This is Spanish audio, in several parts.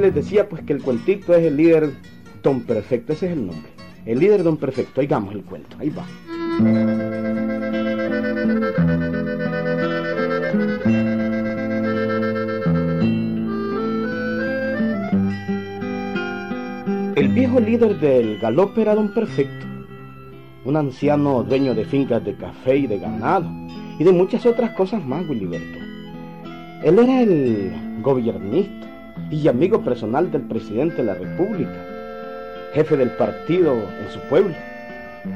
Les decía pues que el cuentito es el líder Don Perfecto, ese es el nombre. El líder Don Perfecto, oigamos el cuento, ahí va. El viejo líder del galope era Don Perfecto, un anciano dueño de fincas de café y de ganado y de muchas otras cosas más, Wiliberto. Él era el gobernista y amigo personal del presidente de la República, jefe del partido en su pueblo.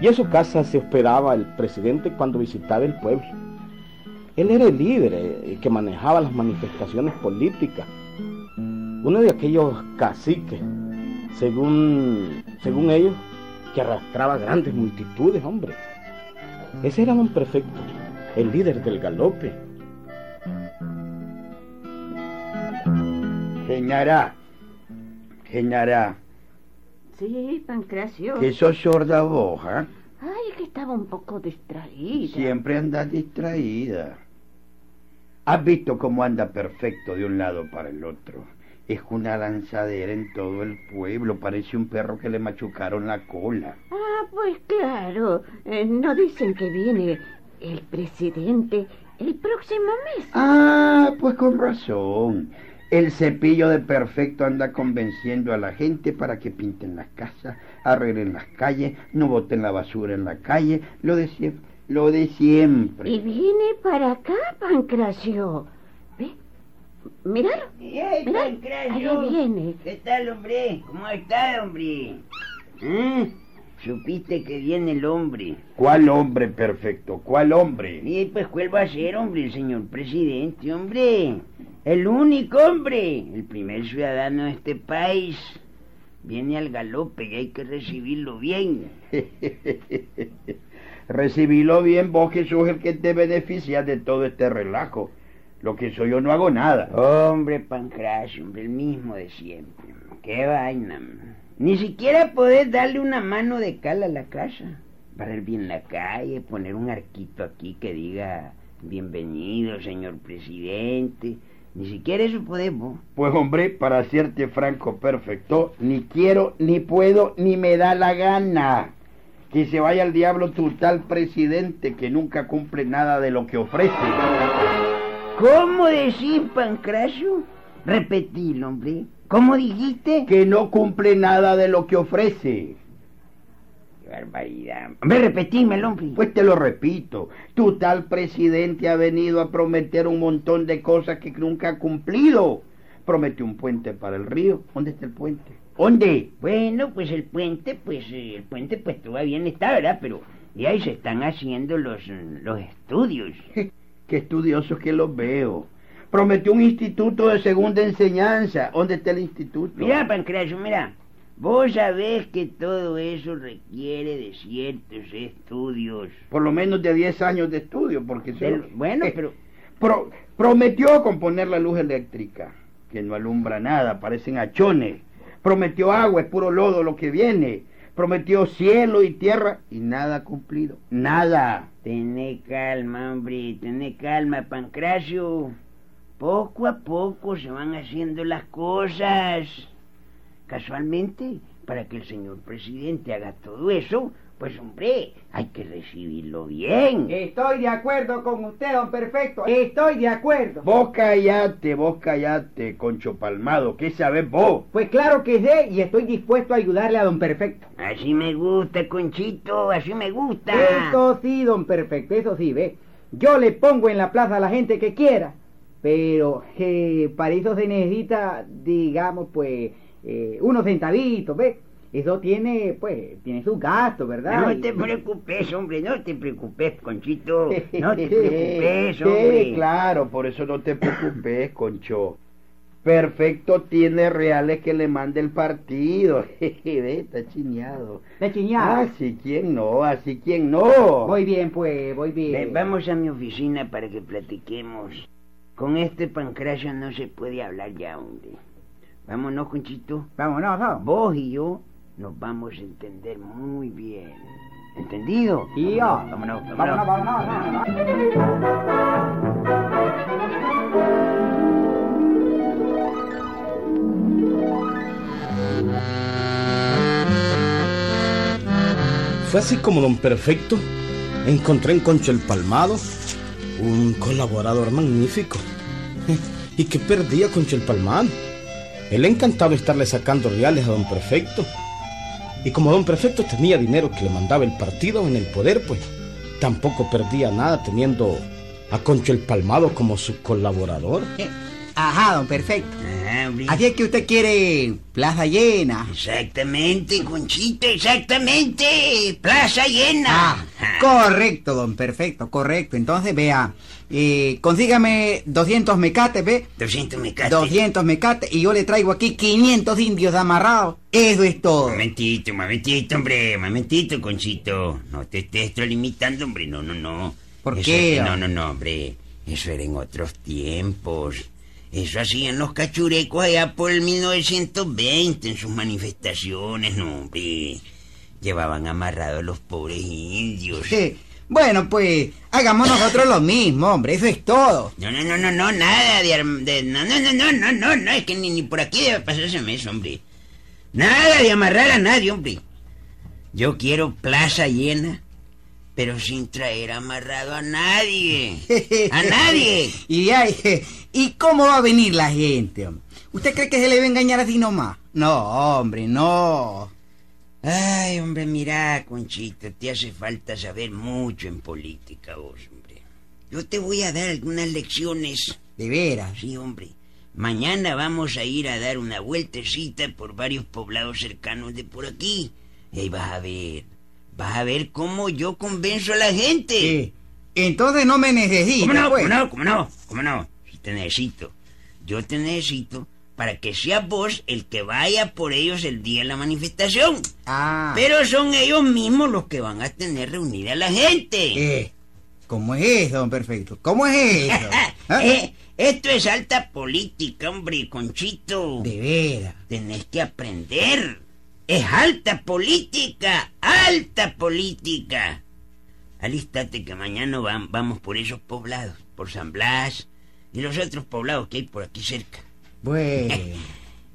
Y en su casa se hospedaba el presidente cuando visitaba el pueblo. Él era el líder eh, que manejaba las manifestaciones políticas. Uno de aquellos caciques, según, según ellos, que arrastraba grandes multitudes, hombre. Ese era un prefecto, el líder del galope. Señora, señora, Sí, Pancracio. que sos sorda vos, ¿ah? Ay, que estaba un poco distraída. Siempre andas distraída. ¿Has visto cómo anda perfecto de un lado para el otro? Es una lanzadera en todo el pueblo, parece un perro que le machucaron la cola. Ah, pues claro. Eh, no dicen que viene el presidente el próximo mes. Ah, pues con razón. El cepillo de perfecto anda convenciendo a la gente para que pinten las casas, arreglen las calles, no boten la basura en la calle, lo de siempre. Lo de siempre. Y viene para acá, Pancracio. ¿Ve? Míralo. ¡Ey, Mira, Pancracio! ahí viene. ¿Qué tal, hombre? ¿Cómo está, hombre? ¿Eh? ¿Supiste que viene el hombre? ¿Cuál hombre perfecto? ¿Cuál hombre? Y pues, ¿cuál va a ser, hombre? El señor presidente, hombre. El único hombre. El primer ciudadano de este país. Viene al galope y hay que recibirlo bien. Recibilo bien vos que sos el que te beneficia de todo este relajo. Lo que soy yo no hago nada. Hombre, Pancracio, hombre, el mismo de siempre. Qué vaina. Ni siquiera podés darle una mano de cal a la casa. Barrer bien la calle, poner un arquito aquí que diga bienvenido, señor presidente. Ni siquiera eso podemos. Pues hombre, para hacerte franco perfecto, ni quiero, ni puedo, ni me da la gana. Que se vaya al diablo tu tal presidente que nunca cumple nada de lo que ofrece. ¿Cómo decís, Pancracio? Repetilo, hombre. ¿Cómo dijiste? Que no cumple nada de lo que ofrece. Barbaridad. Hombre, repetímelo, hombre. Pues te lo repito, tu tal presidente ha venido a prometer un montón de cosas que nunca ha cumplido. Prometió un puente para el río. ¿Dónde está el puente? ¿Dónde? Bueno, pues el puente, pues eh, el puente pues todavía no está, ¿verdad? Pero ya ahí se están haciendo los, los estudios. Qué estudiosos que los veo. Prometió un instituto de segunda enseñanza. ¿Dónde está el instituto? Mira, Pancracio, mira. Vos sabés que todo eso requiere de ciertos estudios. Por lo menos de 10 años de estudio, porque... se- Del- bueno, Eh, pero pro- prometió componer la luz eléctrica, que no alumbra nada, parecen achones. Prometió agua, es puro lodo lo que viene. Prometió cielo y tierra y nada cumplido. Nada. Tené calma, hombre, tené calma, Pancracio. Poco a poco se van haciendo las cosas. Casualmente, para que el señor presidente haga todo eso, pues hombre, hay que recibirlo bien. Estoy de acuerdo con usted, don Perfecto. Estoy de acuerdo. Vos callate, vos callate, Concho Palmado. ¿Qué sabés vos? Pues claro que sé y estoy dispuesto a ayudarle a don Perfecto. Así me gusta, Conchito, así me gusta. Eso sí, don Perfecto, eso sí, ve. Yo le pongo en la plaza a la gente que quiera. Pero eh, para eso se necesita, digamos, pues, eh, unos centavitos, ¿ve? Eso tiene, pues, tiene sus gastos, ¿verdad? No te preocupes, hombre, no te preocupes, Conchito. No te Sí, preocupes, hombre. claro, por eso no te preocupes, Concho. Perfecto tiene reales que le mande el partido. Ve, está chineado. De chiñada. Así quien no, así quien no. Voy bien, pues, voy bien. Ven, vamos a mi oficina para que platiquemos. Con este pancracio no se puede hablar ya, hombre. Vámonos, Conchito. Vámonos, vamos. Vos y yo nos vamos a entender muy bien. ¿Entendido? Y yo. Vámonos, vámonos. vámonos, vámonos, Fue así como don Perfecto encontré en Concho el Palmado un colaborador magnífico. ¿Y qué perdía Concho el Palmado? Él encantado estarle sacando reales a don Perfecto. Y como don Perfecto tenía dinero que le mandaba el partido en el poder, pues tampoco perdía nada teniendo a Concho el Palmado como su colaborador. Ajá, don Perfecto. Ah. Así es que usted quiere plaza llena. Exactamente, Conchito, exactamente. Plaza llena. Ah, correcto, don Perfecto, correcto. Entonces, vea, eh, consígame 200 mecates, ¿ve? 200 mecates. 200 mecates y yo le traigo aquí 500 indios amarrados. Eso es todo. Momentito, momentito, hombre, momentito, Conchito. No te estés extralimitando, hombre, no, no, no. ¿Por Eso qué, era- No, no, no, hombre. Eso era en otros tiempos. Eso hacían los cachurecos allá por el 1920 en sus manifestaciones, no, hombre. Llevaban amarrados a los pobres indios. Eh, bueno, pues hagamos nosotros lo mismo, hombre. Eso es todo. No, no, no, no, no, nada de, de- no, no, no, no, no, no, no, es que ni, ni por aquí debe pasarse mes, hombre. Nada de amarrar a nadie, hombre. Yo quiero plaza llena, pero sin traer amarrado a nadie. A nadie. y, ay, ¿Y cómo va a venir la gente, hombre? ¿Usted cree que se le va a engañar así nomás? No, hombre, no. Ay, hombre, mira, Conchito, te hace falta saber mucho en política, vos, hombre. Yo te voy a dar algunas lecciones. De veras. Sí, hombre. Mañana vamos a ir a dar una vueltecita por varios poblados cercanos de por aquí. Y ahí vas a ver. Vas a ver cómo yo convenzo a la gente. Eh, entonces no me necesita, ¿Cómo no? pues. ¿Cómo no? ¿Cómo no? ¿Cómo no? Si te necesito. Yo te necesito para que seas vos el que vaya por ellos el día de la manifestación. Ah. Pero son ellos mismos los que van a tener reunida a la gente. Eh, ¿Cómo es eso, don Perfecto? ¿Cómo es eso? ¿Ah? Eh, esto es alta política, hombre, Conchito. De veras. Tenés que aprender. Es alta política, alta política. Alístate que mañana vam- vamos por esos poblados, por San Blas y los otros poblados que hay por aquí cerca. Bueno.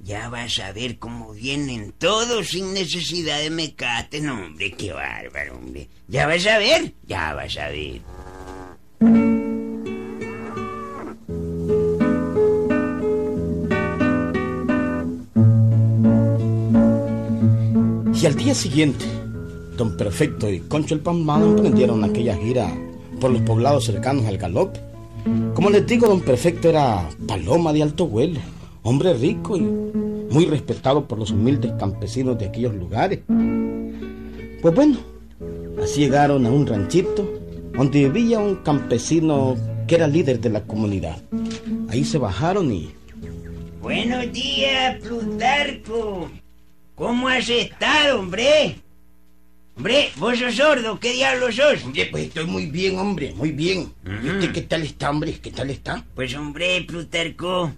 Ya vas a ver cómo vienen todos sin necesidad de mecates. No, hombre, qué bárbaro, hombre. Ya vas a ver, ya vas a ver. Y al día siguiente, Don Perfecto y Concho el Palmado emprendieron aquella gira por los poblados cercanos al galope. Como les digo, Don Perfecto era paloma de alto vuelo, hombre rico y muy respetado por los humildes campesinos de aquellos lugares. Pues bueno, así llegaron a un ranchito donde vivía un campesino que era líder de la comunidad. Ahí se bajaron y Buenos días, Plutarco. ¿Cómo has estado, hombre? Hombre, vos sos sordo, ¿qué diablo sos? Hombre, pues estoy muy bien, hombre, muy bien. ¿Y usted qué tal está, hombre? ¿Qué tal está? Pues hombre, Plutarco,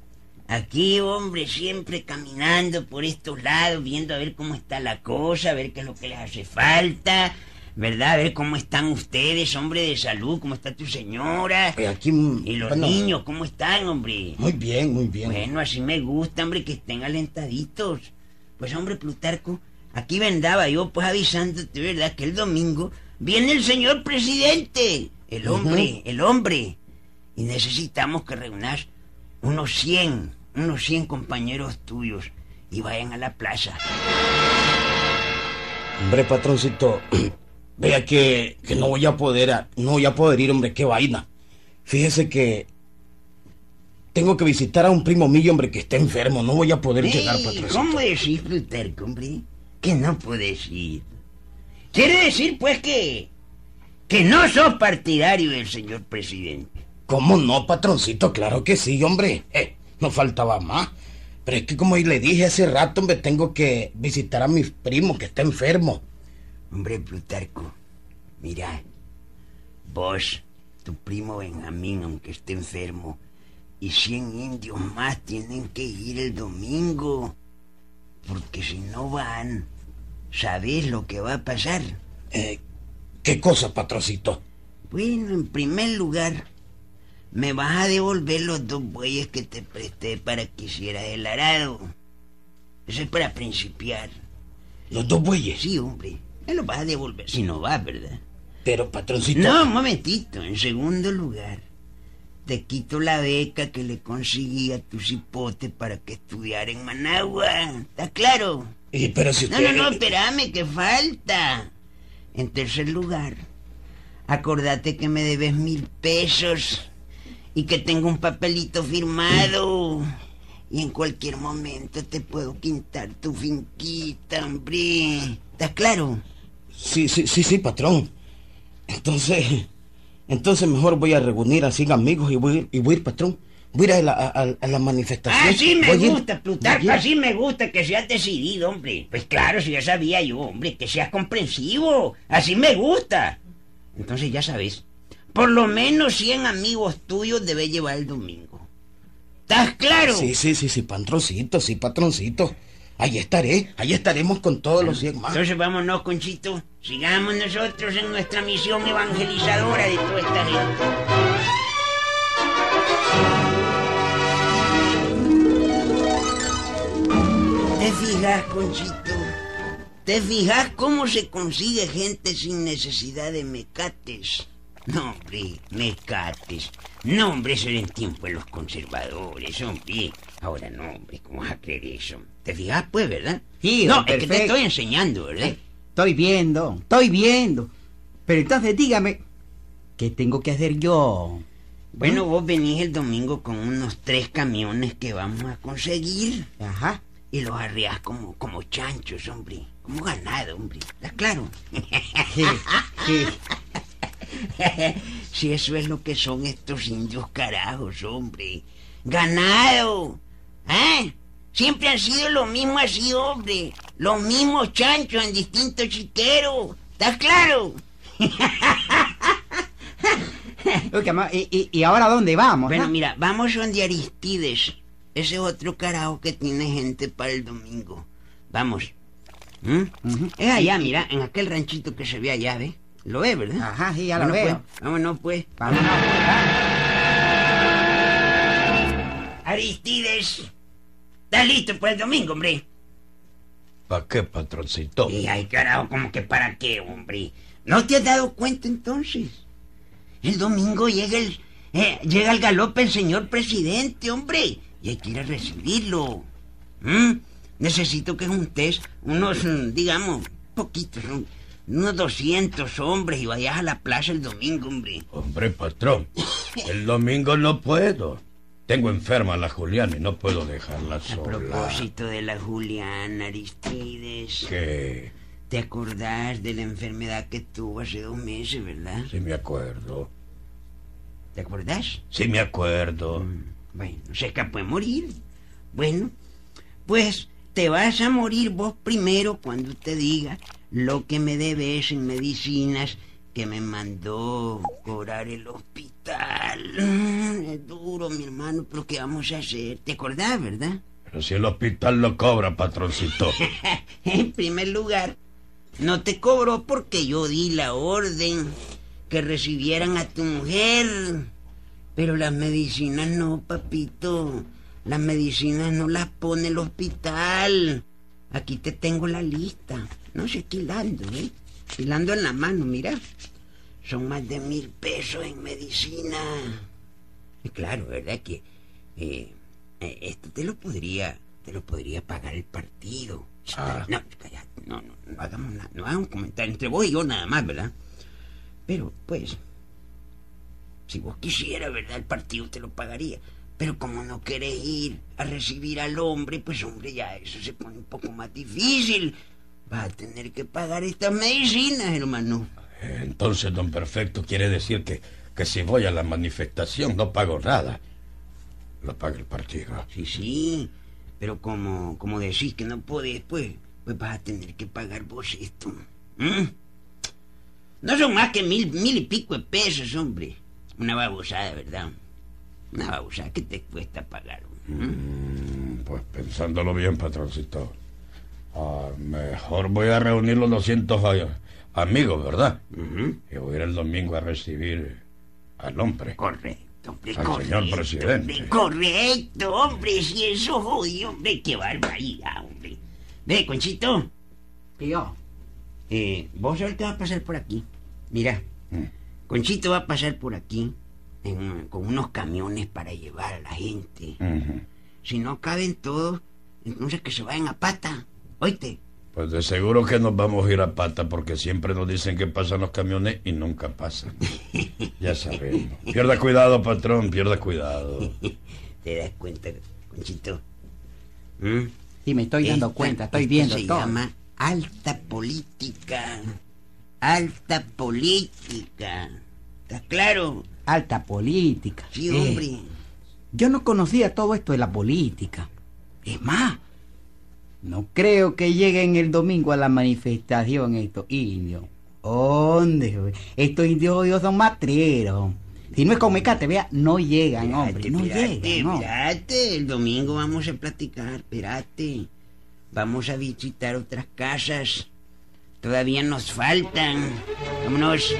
aquí, hombre, siempre caminando por estos lados, viendo a ver cómo está la cosa, a ver qué es lo que les hace falta, ¿verdad? A ver cómo están ustedes, hombre de salud, cómo está tu señora. Pues aquí... mm, Y los bueno, niños, ¿cómo están, hombre? Muy bien, muy bien. Bueno, así me gusta, hombre, que estén alentaditos. Pues, hombre, Plutarco, aquí vendaba yo, pues, avisándote, ¿verdad? Que el domingo viene el señor presidente. El hombre, el hombre. Y necesitamos que reúnas unos 100, unos 100 compañeros tuyos y vayan a la plaza. Hombre, patroncito, vea que, que no voy a poder, no voy a poder ir, hombre, qué vaina. Fíjese que tengo que visitar a un primo mío, hombre, que está enfermo. No voy a poder llegar, patroncito. ¿Cómo decís, Plutarco, hombre? Que no puedes ir. Quiere decir, pues, que... que no sos partidario del señor presidente. ¿Cómo no, patroncito? Claro que sí, hombre. Eh, no faltaba más. Pero es que como le dije hace rato, hombre, tengo que visitar a mi primo que está enfermo. Hombre, Plutarco, mira, vos, tu primo Benjamín, aunque esté enfermo, y cien indios más tienen que ir el domingo, porque si no van, ¿sabés lo que va a pasar? Eh, ¿Qué cosa, patroncito? Bueno, en primer lugar, me vas a devolver los dos bueyes que te presté para que hicieras el arado. Eso es para principiar. Los dos bueyes. Sí, hombre. Me lo vas a devolver si no vas, ¿verdad? Pero, patroncito... No, un momentito. En segundo lugar, te quito la beca que le conseguí a tu cipote para que estudiara en Managua. ¿Está claro? Y, pero si No, no, no, espérame, que falta. En tercer lugar, acordate que me debes mil pesos y que tengo un papelito firmado. Y en cualquier momento te puedo quintar tu finquita, hombre. ¿Estás claro? Sí, sí, sí, sí, patrón. Entonces... Entonces mejor voy a reunir así amigos y voy, a ir- y voy a ir, patrón. Voy a ir a la, a, a- a la manifestación. Así me Voy a ir. gusta, Plutarco, así me gusta que seas decidido, hombre. Pues claro, si ya sabía yo, hombre, que seas comprensivo. Así me gusta. Entonces ya sabes, por lo menos 100 amigos tuyos debes llevar el domingo. ¿Estás claro? Sí, sí, sí, sí, patroncito, sí, patroncito. Ahí estaré, ahí estaremos con todos los 100 más. Entonces vámonos, Conchito. Sigamos nosotros en nuestra misión evangelizadora de toda esta gente. ¿Te fijas, Conchito? ¿Te fijas cómo se consigue gente sin necesidad de mecates? No, hombre, mecates. No, hombre, eso era en tiempo de los conservadores, hombre. Ahora no, hombre, ¿cómo vas a creer eso? ¿Te fijas, pues, verdad? Sí, No, es que te estoy enseñando, ¿verdad? Estoy viendo, estoy viendo. Pero entonces dígame, ¿qué tengo que hacer yo? Bueno, vos venís el domingo con unos tres camiones que vamos a conseguir Ajá. y los arriás como, como chanchos, hombre. Como ganado, hombre. ¿Estás claro? Sí, sí. si eso es lo que son estos indios carajos, hombre. Ganado. ¿Eh? Siempre han sido lo mismo así, hombre. Los mismos chanchos en distintos chiqueros. ¿Estás claro? ¿y, ahora dónde vamos? Bueno, mira, vamos donde Aristides. Ese es otro carajo que tiene gente para el domingo. Vamos. ¿Mm? Es allá, mira, en aquel ranchito que se ve allá, ¿ves? Lo ves, ¿verdad? Ajá, sí, ya lo Bueno, veo. Pues, vámonos, pues. Vámonos, pues. Aristides. ¿Estás listo para el domingo, hombre? ¿Para qué, patroncito? Y ay, carajo, como que para qué, hombre. ¿No te has dado cuenta entonces? El domingo llega el, eh, llega al galope el señor presidente, hombre. Y hay que ir a recibirlo. ¿Mm? Necesito que juntes unos, mm, digamos, poquitos, ¿no? Unos 200 hombres y vayas a la plaza el domingo, hombre. Hombre, patrón, el domingo no puedo. Tengo enferma a la Juliana y no puedo dejarla A sola. propósito de la Juliana Aristides, Que ¿te acordás de la enfermedad que tuvo hace dos meses, verdad? sí me acuerdo. ¿Te acordás? Sí me acuerdo. Bueno, se escapó de morir. Bueno, pues te vas a morir vos primero cuando te diga lo que me debes en medicinas que me mandó cobrar el hospital. Mm, Es duro, mi hermano, pero ¿qué vamos a hacer? ¿Te acordás, verdad? Pero si el hospital lo cobra, patroncito. En primer lugar, no te cobró porque yo di la orden que recibieran a tu mujer. Pero las medicinas no, papito. Las medicinas no las pone el hospital. Aquí te tengo la lista. No sé, hilando, ¿eh? Hilando en la mano, mira. Son más de mil pesos en medicina. Y claro, ¿verdad? Que eh, eh, esto te lo podría, te lo podría pagar el partido. Ah. No, no, no, no hagamos nada, no hagamos comentario entre vos y yo nada más, ¿verdad? Pero, pues, si vos quisieras, ¿verdad? El partido te lo pagaría. Pero como no querés ir a recibir al hombre, pues hombre, ya eso se pone un poco más difícil. Vas a tener que pagar estas medicinas, hermano. Entonces, don Perfecto, quiere decir que, que si voy a la manifestación no pago nada. Lo paga el partido. Sí, sí. Pero como, como decís que no podés, pues, pues vas a tener que pagar vos esto. ¿Mm? No son más que mil, mil y pico de pesos, hombre. Una babosada, ¿verdad? Una que te cuesta pagar. ¿Mm? Mm, Pues pensándolo bien, patroncito. Ah, mejor voy a reunir los 200 a- amigos, ¿verdad? Ujú. Y voy a ir el domingo a recibir al hombre. Correcto, hombre, Al correcto. señor presidente. hombre, correcto, hombre, si eso jodido, hombre, qué barbaridad, hombre. Ve, Conchito, Tío, Eh, vos ahorita vas a pasar por aquí. Mira, Conchito va a pasar por aquí en- con unos camiones para llevar a la gente. Si no caben todos, entonces que se vayan a pata. Oíste. Pues de seguro que nos vamos a ir a pata porque siempre nos dicen que pasan los camiones y nunca pasan. Ya sabemos. Pierda cuidado, patrón, pierda cuidado. ¿Te das cuenta, Conchito? ¿Mm? Sí, me estoy dando Esta- cuenta, estoy esto viendo se todo. llama alta política. Alta política. ¿Estás claro? Alta política. Sí, Eh, hombre. Yo no conocía todo esto de la política. Es más, no creo que lleguen el domingo a la manifestación estos indios. ¿Dónde? Estos indios hoy son matreros. Si no es con mecate, vea, no llegan, hombre, no llegan. no. espérate. El domingo vamos a platicar, espérate. Vamos a visitar otras casas. Todavía nos faltan. Vámonos.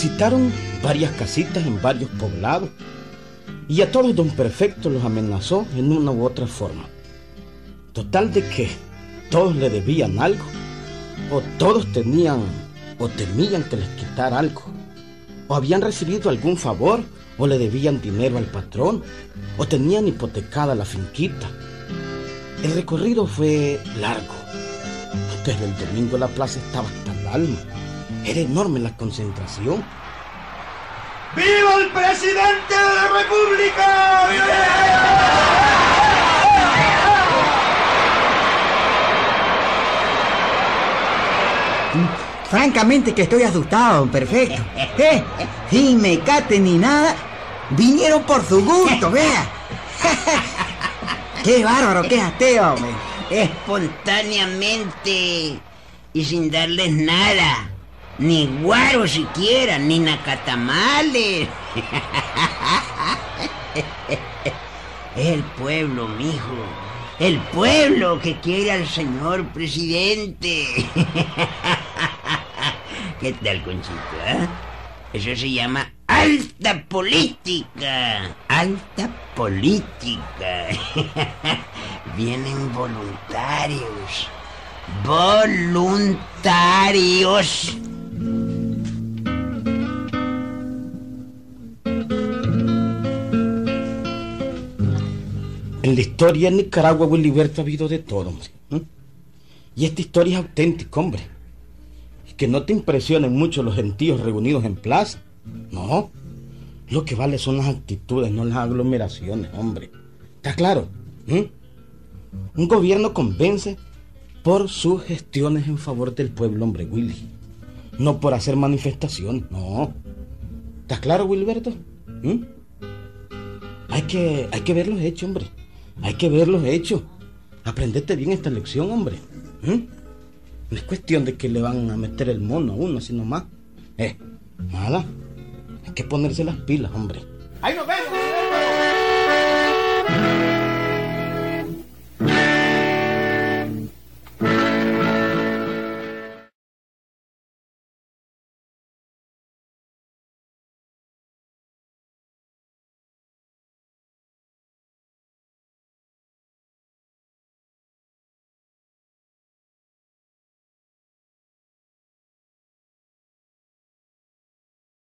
Visitaron varias casitas en varios poblados. Y a todos don Perfecto los amenazó en una u otra forma. Total de que todos le debían algo, o todos tenían o temían que les quitara algo, o habían recibido algún favor, o le debían dinero al patrón, o tenían hipotecada la finquita. El recorrido fue largo. Desde el domingo la plaza estaba hasta el alma. Era enorme la concentración. ¡Viva el presidente de la República! Francamente que estoy asustado, perfecto. ¿Eh? Sin mecate ni nada, vinieron por su gusto, vea. Qué bárbaro, qué ateo, hombre. Espontáneamente y sin darles nada. Ni guaro siquiera, ni nacatamales. Es el pueblo, mijo. El pueblo que quiere al señor presidente. ¿Qué tal, Conchito? eh? Eso se llama alta política. Alta política. Vienen voluntarios. Voluntarios. En la historia de Nicaragua, Williberto, ha habido de todo. Y esta historia es auténtica, hombre. Y que no te impresionen mucho los gentíos reunidos en plaza. No. Lo que vale son las actitudes, no las aglomeraciones, hombre. ¿Está claro? ¿Eh? Un gobierno convence por sus gestiones en favor del pueblo, hombre, Willy. No por hacer manifestación, no. ¿Está claro, Wilberto? ¿Eh? Hay que, hay que ver los hechos, hombre. Hay que ver los hechos. Aprendete bien esta lección, hombre. ¿Mm? No es cuestión de que le van a meter el mono a uno, sino más. Eh, nada. Hay que ponerse las pilas, hombre. ¡Ahí nos vemos!